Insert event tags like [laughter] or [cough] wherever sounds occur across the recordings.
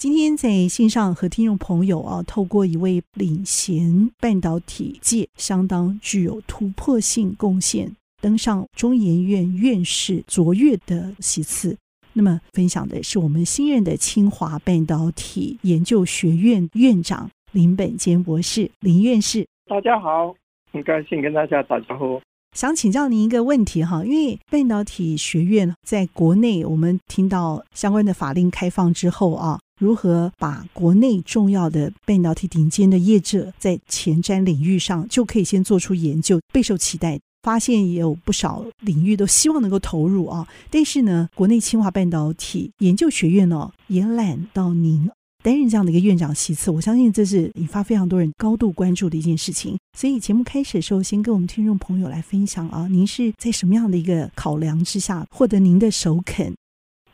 今天在线上和听众朋友啊，透过一位领衔半导体界相当具有突破性贡献，登上中研院院士卓越的席次。那么分享的是我们新任的清华半导体研究学院院长林本坚博士，林院士。大家好。很高兴跟大家打招呼。想请教您一个问题哈，因为半导体学院在国内，我们听到相关的法令开放之后啊，如何把国内重要的半导体顶尖的业者在前瞻领域上就可以先做出研究，备受期待。发现也有不少领域都希望能够投入啊，但是呢，国内清华半导体研究学院呢也揽到您。担任这样的一个院长席次，我相信这是引发非常多人高度关注的一件事情。所以节目开始的时候，先跟我们听众朋友来分享啊，您是在什么样的一个考量之下获得您的首肯？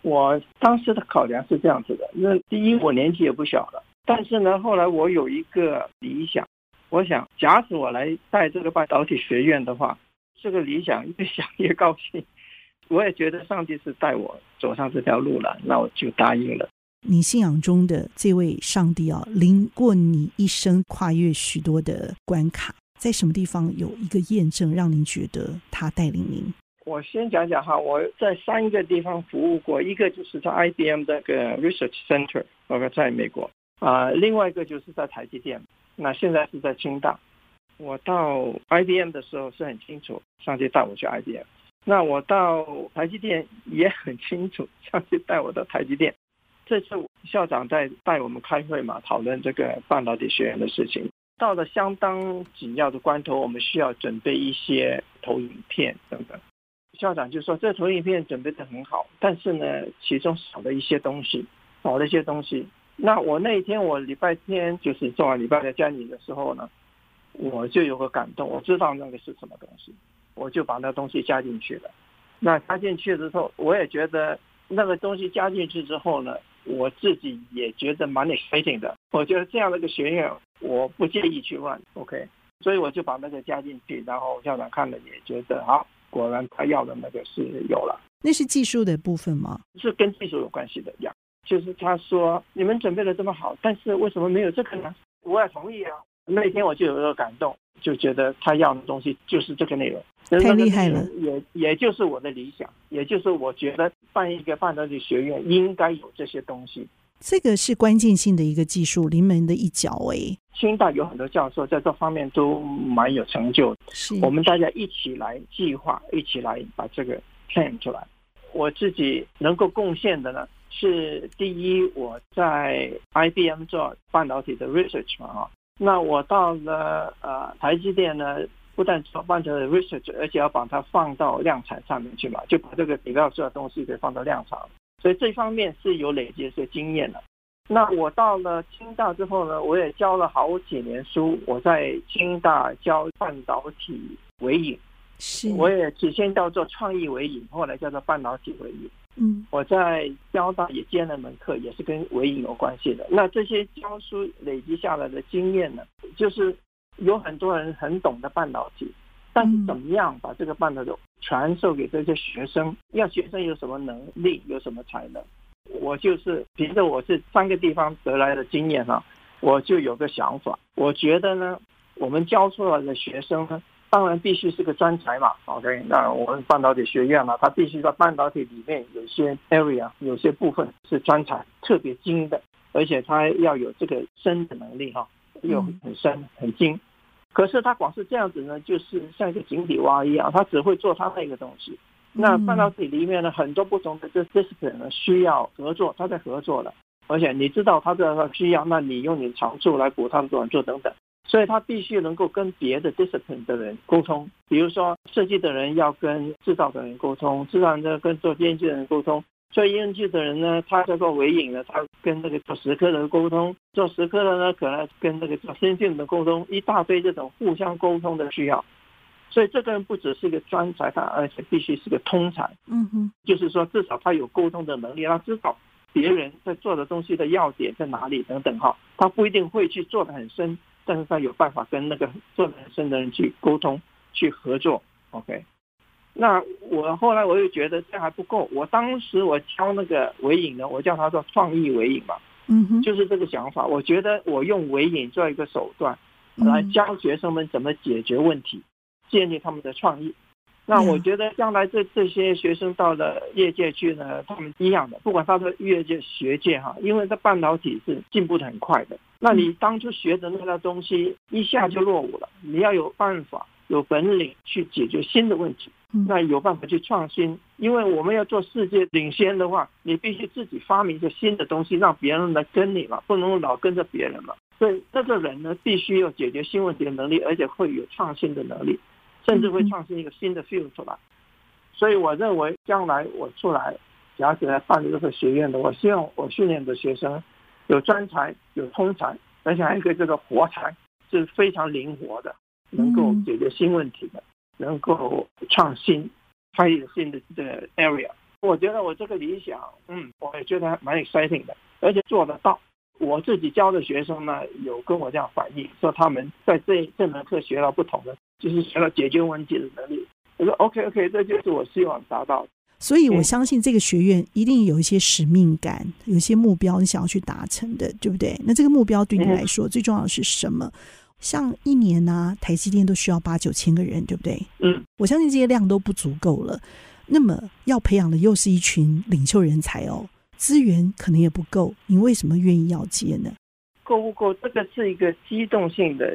我当时的考量是这样子的：那第一，我年纪也不小了，但是呢，后来我有一个理想，我想，假使我来带这个半导体学院的话，这个理想越想越高兴，我也觉得上帝是带我走上这条路了，那我就答应了。你信仰中的这位上帝啊，临过你一生跨越许多的关卡，在什么地方有一个验证，让您觉得他带领您？我先讲讲哈，我在三个地方服务过，一个就是在 IBM 的个 Research Center，那个在美国啊，另外一个就是在台积电，那现在是在清大。我到 IBM 的时候是很清楚，上帝带我去 IBM。那我到台积电也很清楚，上帝带我到台积电。这次校长在带我们开会嘛，讨论这个半导体学院的事情。到了相当紧要的关头，我们需要准备一些投影片等等。校长就说：“这投影片准备的很好，但是呢，其中少了一些东西，少了一些东西。”那我那一天，我礼拜天就是做完礼拜的家里的时候呢，我就有个感动，我知道那个是什么东西，我就把那东西加进去了。那加进去之后，我也觉得那个东西加进去之后呢。我自己也觉得蛮 exciting 的，我觉得这样的一个学院，我不介意去问，OK，所以我就把那个加进去，然后校长看了也觉得好，果然他要的那个是有了。那是技术的部分吗？是跟技术有关系的呀，就是他说你们准备的这么好，但是为什么没有这个呢？我也同意啊。那天我就有一个感动，就觉得他要的东西就是这个内容。太厉害了，也也就是我的理想，也就是我觉得办一个半导体学院应该有这些东西。这个是关键性的一个技术，临门的一脚诶。清大有很多教授在这方面都蛮有成就的，是我们大家一起来计划，一起来把这个 plan 出来。我自己能够贡献的呢，是第一，我在 IBM 做半导体的 research 嘛，哈，那我到了呃台积电呢。不但做半导体 research，而且要把它放到量产上面去嘛，就把这个比较这东西给放到量产，所以这方面是有累积一些经验的。那我到了清大之后呢，我也教了好几年书，我在清大教半导体微影，是，我也起先叫做创意微影，后来叫做半导体微影。嗯，我在交大也兼了门课，也是跟微影有关系的。那这些教书累积下来的经验呢，就是。有很多人很懂得半导体，但是怎么样把这个半导体传授给这些学生？要学生有什么能力，有什么才能？我就是凭着我这三个地方得来的经验啊，我就有个想法。我觉得呢，我们教出来的学生呢，当然必须是个专才嘛。OK，那我们半导体学院嘛，它必须在半导体里面有些 area，有些部分是专才，特别精的，而且它要有这个深的能力哈。又很深很精，可是他光是这样子呢，就是像一个井底蛙一样，他只会做他那个东西。那半导体里面呢，很多不同的这 discipline 呢需要合作，他在合作了，而且你知道他的需要，那你用你长处来补他的短处等等，所以他必须能够跟别的 discipline 的人沟通，比如说设计的人要跟制造的人沟通，制造人跟做编辑的人沟通。做 ENG 的人呢，他叫做尾影呢，他跟那个做石刻的沟通，做石刻的呢，可能跟那个做先进的沟通，一大堆这种互相沟通的需要。所以这个人不只是一个专才，他而且必须是个通才。嗯哼，就是说至少他有沟通的能力，他知道别人在做的东西的要点在哪里等等哈。他不一定会去做的很深，但是他有办法跟那个做得很深的人去沟通、去合作。OK。那我后来我又觉得这还不够，我当时我教那个尾影呢，我叫他做创意尾影嘛。嗯哼，就是这个想法。我觉得我用尾影做一个手段，来教学生们怎么解决问题。建立他们的创意，那我觉得将来这这些学生到了业界去呢，他们一样的，不管他的业界学界哈，因为这半导体是进步的很快的。那你当初学的那套东西一下就落伍了，你要有办法、有本领去解决新的问题，那有办法去创新。因为我们要做世界领先的话，你必须自己发明一个新的东西，让别人来跟你嘛，不能老跟着别人嘛。所以这个人呢，必须要解决新问题的能力，而且会有创新的能力。甚至会创新一个新的 field 出来，所以我认为将来我出来，假设来办这个学院的，我希望我训练的学生有专才、有通才，而且还有一个这个活才，是非常灵活的，能够解决新问题的，能够创新，开一个新的这个 area。我觉得我这个理想，嗯，我也觉得蛮 exciting 的，而且做得到。我自己教的学生呢，有跟我这样反映，说他们在这这门课学到不同的，就是学到解决问题的能力。我说 OK OK，这就是我希望达到的。所以我相信这个学院一定有一些使命感，有一些目标你想要去达成的，对不对？那这个目标对你来说最重要的是什么？像一年呢、啊，台积电都需要八九千个人，对不对？嗯，我相信这些量都不足够了。那么要培养的又是一群领袖人才哦。资源可能也不够，你为什么愿意要接呢？够不够？这个是一个机动性的，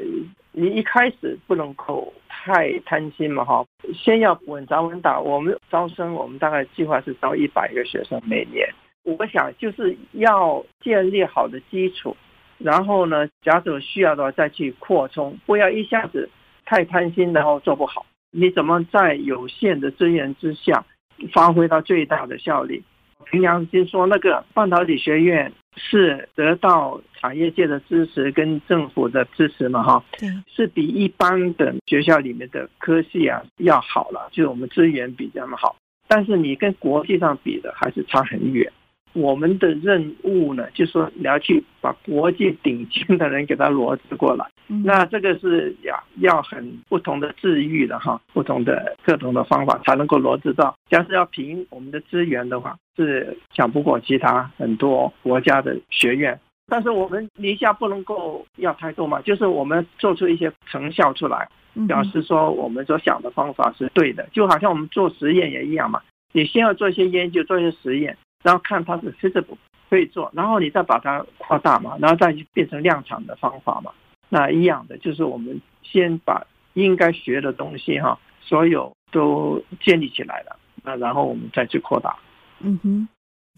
你一开始不能够太贪心嘛，哈。先要稳扎稳打。我们招生，我们大概计划是招一百个学生每年。我想就是要建立好的基础，然后呢，假设有需要的话再去扩充，不要一下子太贪心，然后做不好。你怎么在有限的资源之下发挥到最大的效率？凭良心说，那个半导体学院是得到产业界的支持跟政府的支持嘛？哈，对，是比一般的学校里面的科系啊要好了，就是我们资源比较好，但是你跟国际上比的还是差很远。我们的任务呢，就是说你要去把国际顶尖的人给他罗织过来。那这个是要要很不同的治愈的哈，不同的各种的方法才能够罗织到。假设要凭我们的资源的话，是抢不过其他很多国家的学院。但是我们一下不能够要太多嘛，就是我们做出一些成效出来，表示说我们所想的方法是对的。就好像我们做实验也一样嘛，你先要做一些研究，做一些实验。然后看它是 feasible 可以做，然后你再把它扩大嘛，然后再去变成量产的方法嘛。那一样的就是我们先把应该学的东西哈，所有都建立起来了，那然后我们再去扩大。嗯哼，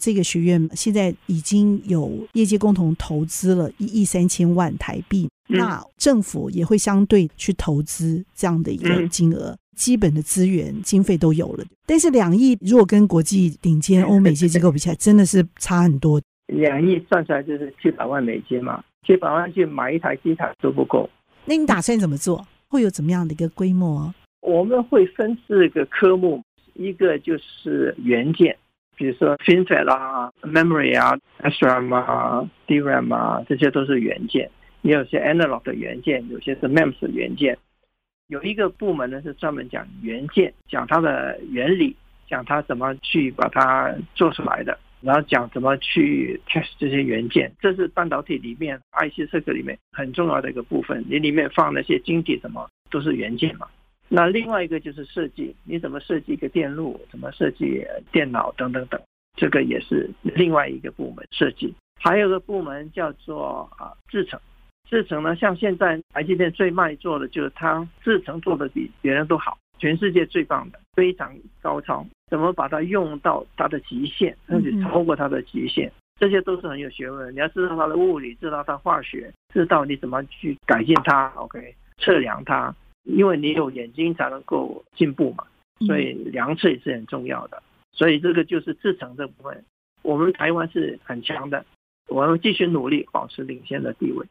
这个学院现在已经有业界共同投资了一亿三千万台币，嗯，那政府也会相对去投资这样的一个金额。嗯基本的资源经费都有了，但是两亿如果跟国际顶尖欧美一些机构比起来，真的是差很多。两亿算出来就是七百万美金嘛，七百万去买一台机台都不够。那你打算怎么做？会有怎么样的一个规模？我们会分四个科目，一个就是元件，比如说 FinFET 啊、Memory 啊、SRAM 啊、DRAM 啊，这些都是元件。也有些 Analog 的元件，有些是 MEMS 的元件。有一个部门呢，是专门讲元件，讲它的原理，讲它怎么去把它做出来的，然后讲怎么去 test 这些元件。这是半导体里面 IC 设计里面很重要的一个部分。你里面放那些晶体什么都是元件嘛。那另外一个就是设计，你怎么设计一个电路，怎么设计电脑等等等，这个也是另外一个部门设计。还有个部门叫做啊制程。制程呢，像现在台积电最卖座的就是它制程做的比别人都好，全世界最棒的，非常高超。怎么把它用到它的极限，甚至超过它的极限，这些都是很有学问。你要知道它的物理，知道它化学，知道你怎么去改进它，OK，测量它，因为你有眼睛才能够进步嘛。所以量测也是很重要的。所以这个就是制程这部分。我们台湾是很强的，我们继续努力保持领先的地位。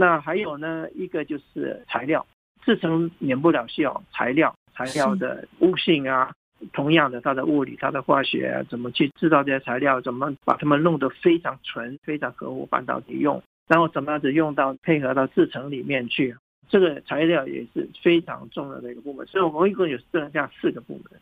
那还有呢，一个就是材料，制成免不了需要材料，材料的物性啊，同样的它的物理、它的化学啊，怎么去制造这些材料，怎么把它们弄得非常纯、非常合乎半导体用，然后怎么样子用到配合到制成里面去。这个材料也是非常重要的一个部门，所以我们一共有这样四个部门。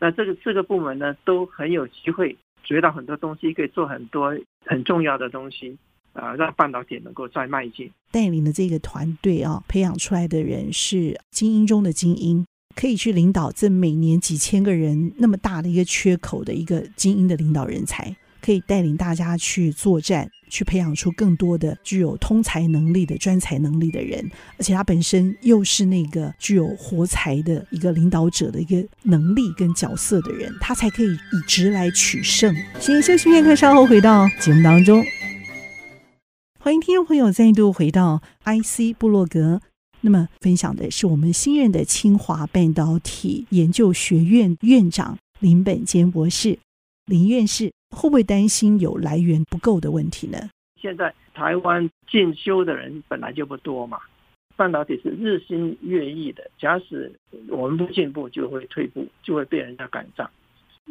那这个四个部门呢，都很有机会学到很多东西，可以做很多很重要的东西啊，让半导体能够再迈进。带领的这个团队啊，培养出来的人是精英中的精英，可以去领导这每年几千个人那么大的一个缺口的一个精英的领导人才，可以带领大家去作战。去培养出更多的具有通才能力的专才能力的人，而且他本身又是那个具有活才的一个领导者的一个能力跟角色的人，他才可以以直来取胜。先休息片刻，稍后回到节目当中。欢迎听众朋友再度回到 IC 部落格，那么分享的是我们新任的清华半导体研究学院院长林本坚博士，林院士。会不会担心有来源不够的问题呢？现在台湾进修的人本来就不多嘛，半导体是日新月异的。假使我们不进步，就会退步，就会被人家赶上。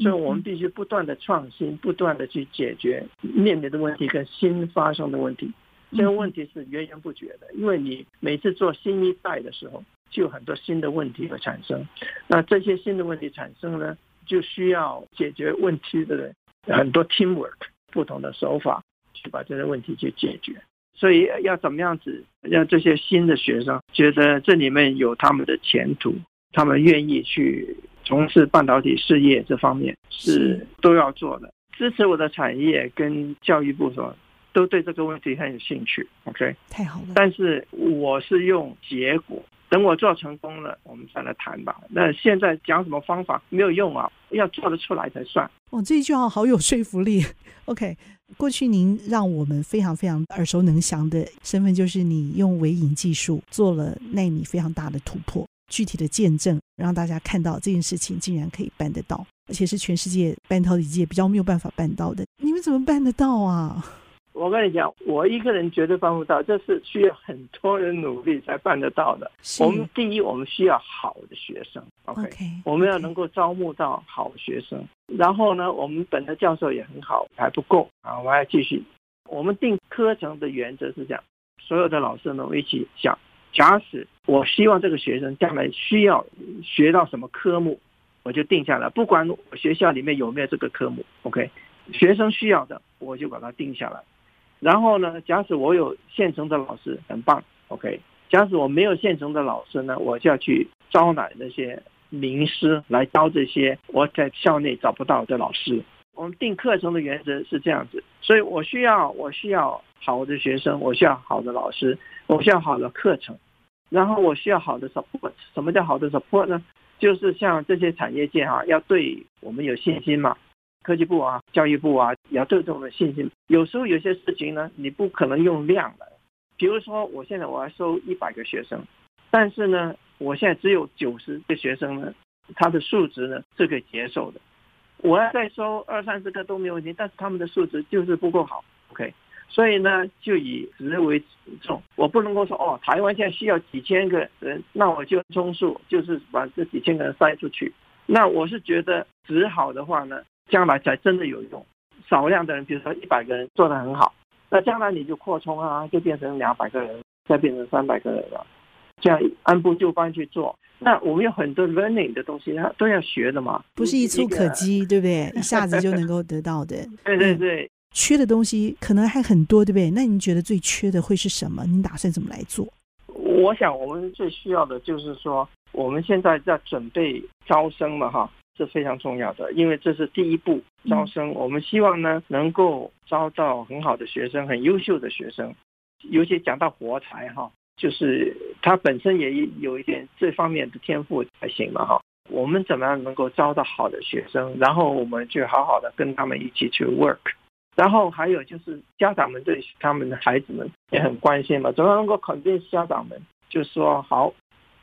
所以我们必须不断的创新，不断的去解决面临的问题跟新发生的问题。这个问题是源源不绝的，因为你每次做新一代的时候，就有很多新的问题会产生。那这些新的问题产生呢，就需要解决问题的人。很多 teamwork，不同的手法去把这些问题去解决，所以要怎么样子让这些新的学生觉得这里面有他们的前途，他们愿意去从事半导体事业这方面是都要做的。支持我的产业跟教育部说，都对这个问题很有兴趣。OK，太好了。但是我是用结果。等我做成功了，我们再来谈吧。那现在讲什么方法没有用啊，要做得出来才算。哦，这一句话好有说服力。OK，过去您让我们非常非常耳熟能详的身份，就是你用微影技术做了奈米非常大的突破，具体的见证让大家看到这件事情竟然可以办得到，而且是全世界半导体界比较没有办法办到的。你们怎么办得到啊？我跟你讲，我一个人绝对办不到，这是需要很多人努力才办得到的。我们第一，我们需要好的学生，OK，, okay. 我们要能够招募到好学生。然后呢，我们本的教授也很好，还不够啊，我们还要继续。我们定课程的原则是这样：所有的老师呢，我一起想，假使我希望这个学生将来需要学到什么科目，我就定下来，不管我学校里面有没有这个科目，OK，学生需要的，我就把它定下来。然后呢，假使我有现成的老师，很棒，OK。假使我没有现成的老师呢，我就要去招揽那些名师来教这些我在校内找不到的老师。我们定课程的原则是这样子，所以我需要我需要好的学生，我需要好的老师，我需要好的课程，然后我需要好的 support。什么叫好的 support 呢？就是像这些产业界哈、啊，要对我们有信心嘛。科技部啊，教育部啊，也要对这种的信心。有时候有些事情呢，你不可能用量来。比如说，我现在我要收一百个学生，但是呢，我现在只有九十个学生呢，他的数值呢是可以接受的。我要再收二三十个都没有问题，但是他们的数值就是不够好。OK，所以呢，就以值为重。我不能够说哦，台湾现在需要几千个人，那我就充数，就是把这几千个人塞出去。那我是觉得值好的话呢，将来才真的有用。少量的人，比如说一百个人做得很好，那将来你就扩充啊，就变成两百个人，再变成三百个人了。这样按部就班去做。那我们有很多 learning 的东西，它都要学的嘛，不是一蹴可及，对不对？[laughs] 一下子就能够得到的。对对对，缺的东西可能还很多，对不对？那您觉得最缺的会是什么？您打算怎么来做？我想我们最需要的就是说，我们现在在准备招生嘛，哈。是非常重要的，因为这是第一步招生。我们希望呢，能够招到很好的学生，很优秀的学生。尤其讲到活才哈，就是他本身也有一点这方面的天赋才行嘛哈。我们怎么样能够招到好的学生，然后我们就好好的跟他们一起去 work。然后还有就是家长们对他们的孩子们也很关心嘛，怎么能够肯定家长们，就说好。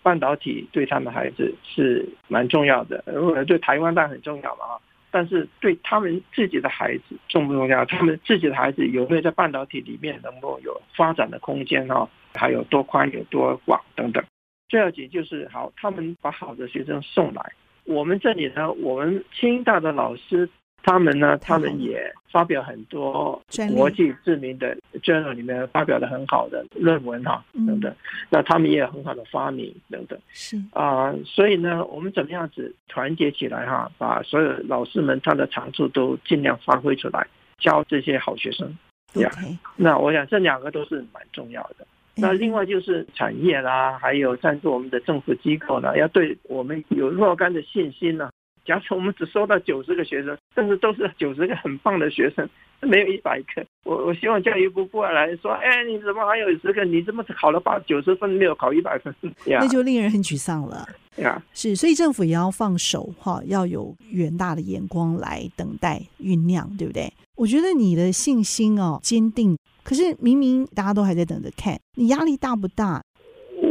半导体对他们孩子是蛮重要的，如果对台湾当然很重要嘛啊。但是对他们自己的孩子重不重要？他们自己的孩子有没有在半导体里面能够有发展的空间哈？还有多宽有多广等等。最要紧就是好，他们把好的学生送来，我们这里呢，我们清大的老师。他们呢，他们也发表很多国际知名的 journal 里面发表的很好的论文哈，等等。那他们也有很好的发明等等。是啊、呃，所以呢，我们怎么样子团结起来哈，把所有老师们他的长处都尽量发挥出来，教这些好学生。OK，呀那我想这两个都是蛮重要的。那另外就是产业啦，还有赞助我们的政府机构呢，要对我们有若干的信心呢。假设我们只收到九十个学生，但是都是九十个很棒的学生，没有一百个。我我希望教育部过来说，哎，你怎么还有十个？你怎么考了八九十分，没有考一百分，那就令人很沮丧了。呀，是，所以政府也要放手哈，要有远大的眼光来等待酝酿，对不对？我觉得你的信心哦坚定，可是明明大家都还在等着看，你压力大不大？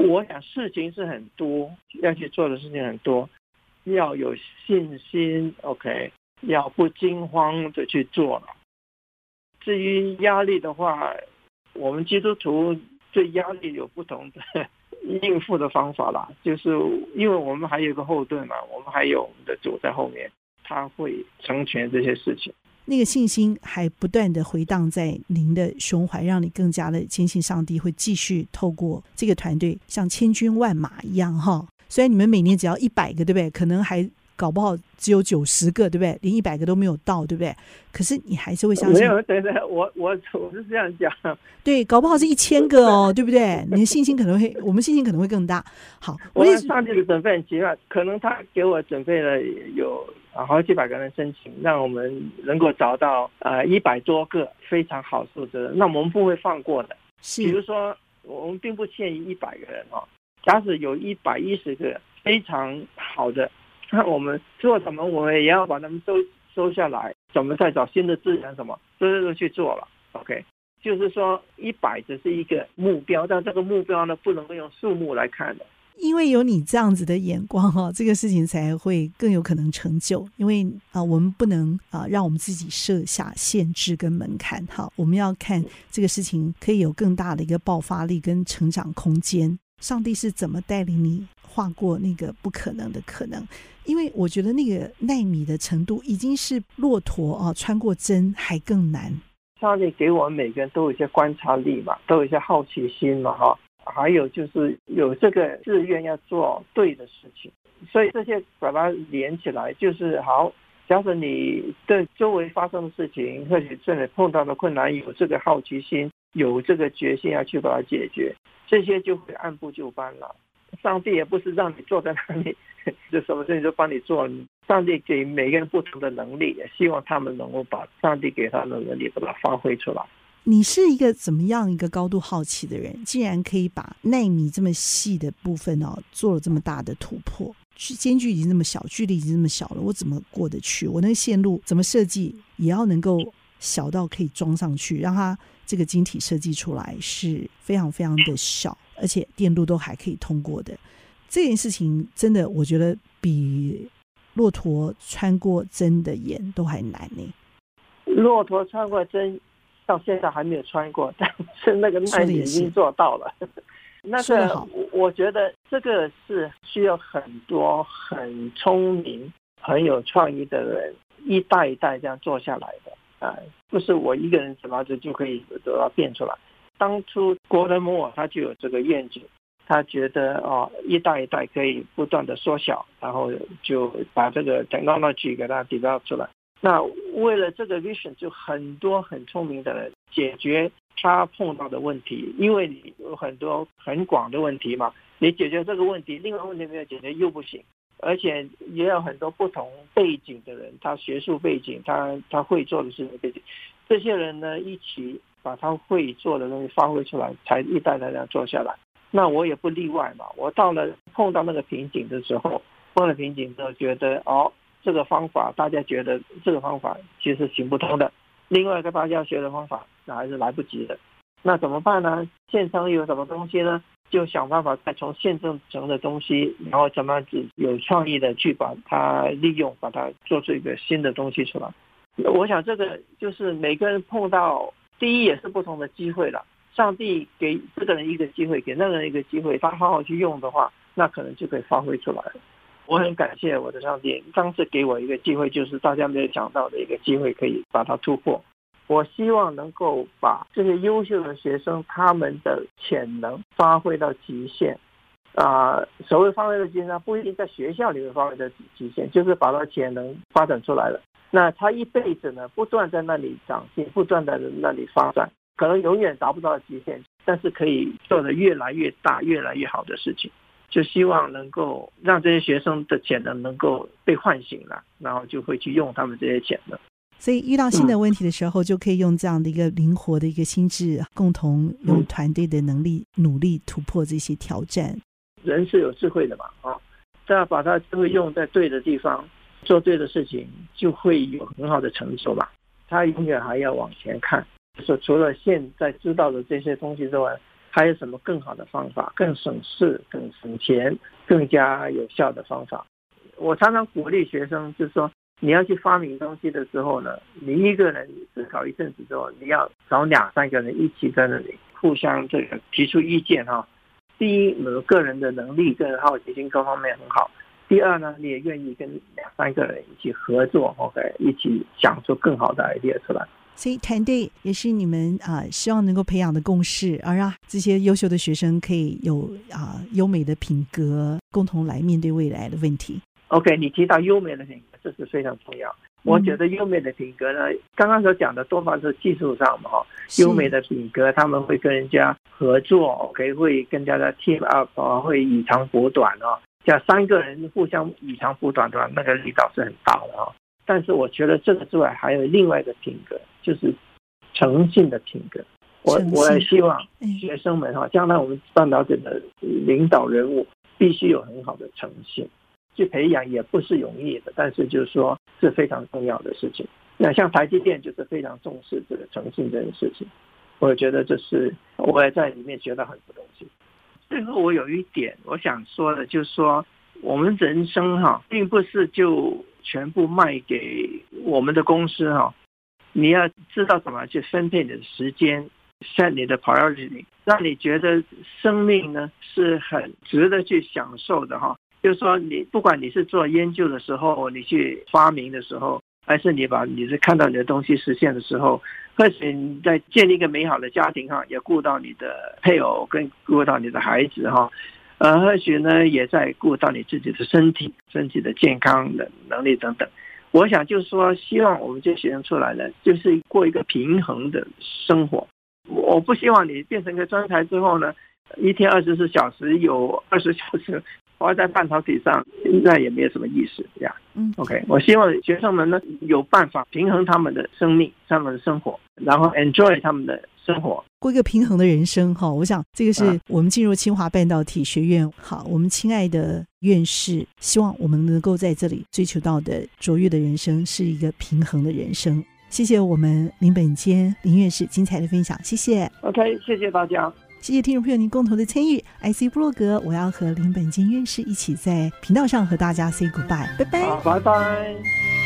我想事情是很多，要去做的事情很多。要有信心，OK，要不惊慌的去做了。至于压力的话，我们基督徒对压力有不同的应付的方法啦。就是因为我们还有个后盾嘛，我们还有我们的主在后面，他会成全这些事情。那个信心还不断的回荡在您的胸怀，让你更加的坚信上帝会继续透过这个团队，像千军万马一样哈。虽然你们每年只要一百个，对不对？可能还搞不好只有九十个，对不对？连一百个都没有到，对不对？可是你还是会相信。没有，对对，我我我是这样讲。对，搞不好是一千个哦，[laughs] 对不对？你的信心可能会，我们信心可能会更大。好，我们上帝的准备很奇怪，可能他给我准备了有好几百个人申请，让我们能够找到呃一百多个非常好数的，那我们不会放过的。是，比如说我们并不限于一百个人哦。假使有一百一十个非常好的，那 [laughs] 我们做什么，我们也要把他们收收下来，怎么再找新的资源，什么都都去做了。OK，就是说一百只是一个目标，但这个目标呢，不能够用数目来看的。因为有你这样子的眼光哈，这个事情才会更有可能成就。因为啊，我们不能啊让我们自己设下限制跟门槛哈，我们要看这个事情可以有更大的一个爆发力跟成长空间。上帝是怎么带领你跨过那个不可能的可能？因为我觉得那个奈米的程度已经是骆驼啊穿过针还更难。上帝给我们每个人都有一些观察力嘛，都有一些好奇心嘛，哈，还有就是有这个志愿要做对的事情，所以这些把它连起来就是好。假设你对周围发生的事情，或者这里碰到的困难，有这个好奇心，有这个决心要去把它解决。这些就会按部就班了。上帝也不是让你坐在那里，[laughs] 就什么事情都帮你做。上帝给每个人不同的能力，也希望他们能够把上帝给他的能力把它发挥出来。你是一个怎么样一个高度好奇的人？竟然可以把奈米这么细的部分哦，做了这么大的突破。距间距已经这么小，距离已经这么小了，我怎么过得去？我那个线路怎么设计，也要能够小到可以装上去，让它。这个晶体设计出来是非常非常的小，而且电路都还可以通过的。这件事情真的，我觉得比骆驼穿过针的眼都还难呢。骆驼穿过针到现在还没有穿过，但是那个奈米已经做到了。那个，我觉得这个是需要很多很聪明、很有创意的人一代一代这样做下来的。啊，不是我一个人什么子就可以得到变出来。当初郭德摩他就有这个愿景，他觉得哦，一代一代可以不断的缩小，然后就把这个 technology 给它 develop 出来。那为了这个 vision，就很多很聪明的人解决他碰到的问题，因为你有很多很广的问题嘛，你解决这个问题，另外问题没有解决又不行。而且也有很多不同背景的人，他学术背景，他他会做的事情背景，这些人呢，一起把他会做的东西发挥出来，才一代代这样做下来。那我也不例外嘛。我到了碰到那个瓶颈的时候，碰到瓶颈之后，觉得哦，这个方法大家觉得这个方法其实行不通的，另外一个大家学的方法那还是来不及的。那怎么办呢？现成有什么东西呢？就想办法再从现成的东西，然后怎么样子有创意的去把它利用，把它做出一个新的东西出来。我想这个就是每个人碰到第一也是不同的机会了。上帝给这个人一个机会，给那个人一个机会，他好好去用的话，那可能就可以发挥出来了。我很感谢我的上帝，当时给我一个机会，就是大家没有想到的一个机会，可以把它突破。我希望能够把这些优秀的学生他们的潜能发挥到极限。啊、所谓发挥的极限，不一定在学校里面发挥的极限，就是把他潜能发展出来了。那他一辈子呢，不断在那里长进，不断在那里发展，可能永远达不到极限，但是可以做得越来越大、越来越好的事情。就希望能够让这些学生的潜能能够被唤醒了，然后就会去用他们这些潜能。所以遇到新的问题的时候，就可以用这样的一个灵活的一个心智，共同用团队的能力努力突破这些挑战。人是有智慧的嘛，啊，只要把他智慧用在对的地方，做对的事情，就会有很好的成就嘛。他永远还要往前看，说除了现在知道的这些东西之外。还有什么更好的方法，更省事、更省钱、更加有效的方法？我常常鼓励学生，就是说，你要去发明东西的时候呢，你一个人思考一阵子之后，你要找两三个人一起在那里互相这个提出意见哈。第一，你个人的能力、个人好奇心各方面很好；第二呢，你也愿意跟两三个人一起合作，OK，一起想出更好的 idea 出来。所以团队也是你们啊，希望能够培养的共识，而让这些优秀的学生可以有啊优美的品格，共同来面对未来的问题。OK，你提到优美的品格，这是非常重要。嗯、我觉得优美的品格呢，刚刚所讲的多半是技术上嘛，哈，优美的品格他们会跟人家合作，OK，会跟大家 team up 啊，会以长补短啊，像三个人互相以长补短的话，那个力道是很大的啊。但是我觉得这个之外还有另外一个品格。就是诚信的品格，我我也希望学生们哈，将来我们半导体的领导人物必须有很好的诚信，去培养也不是容易的，但是就是说是非常重要的事情。那像台积电就是非常重视这个诚信这件事情，我觉得这是我也在里面学到很多东西。最后我有一点我想说的，就是说我们人生哈，并不是就全部卖给我们的公司哈。你要知道怎么去分配你的时间，set 你的 priority，让你觉得生命呢是很值得去享受的哈。就是说，你不管你是做研究的时候，你去发明的时候，还是你把你是看到你的东西实现的时候，或许你在建立一个美好的家庭哈，也顾到你的配偶跟顾到你的孩子哈，呃，或许呢也在顾到你自己的身体、身体的健康的能力等等。我想就是说，希望我们这些学生出来呢，就是过一个平衡的生活。我不希望你变成一个专才之后呢，一天二十四小时有二十小时花在半导体上，那也没有什么意思，这样。嗯，OK，我希望学生们呢有办法平衡他们的生命、他们的生活，然后 enjoy 他们的。生活过一个平衡的人生哈，我想这个是我们进入清华半导体学院。好，我们亲爱的院士，希望我们能够在这里追求到的卓越的人生是一个平衡的人生。谢谢我们林本坚林院士精彩的分享，谢谢。OK，谢谢大家，谢谢听众朋友您共同的参与。IC 布洛格，我要和林本坚院士一起在频道上和大家 say goodbye，拜拜，拜拜。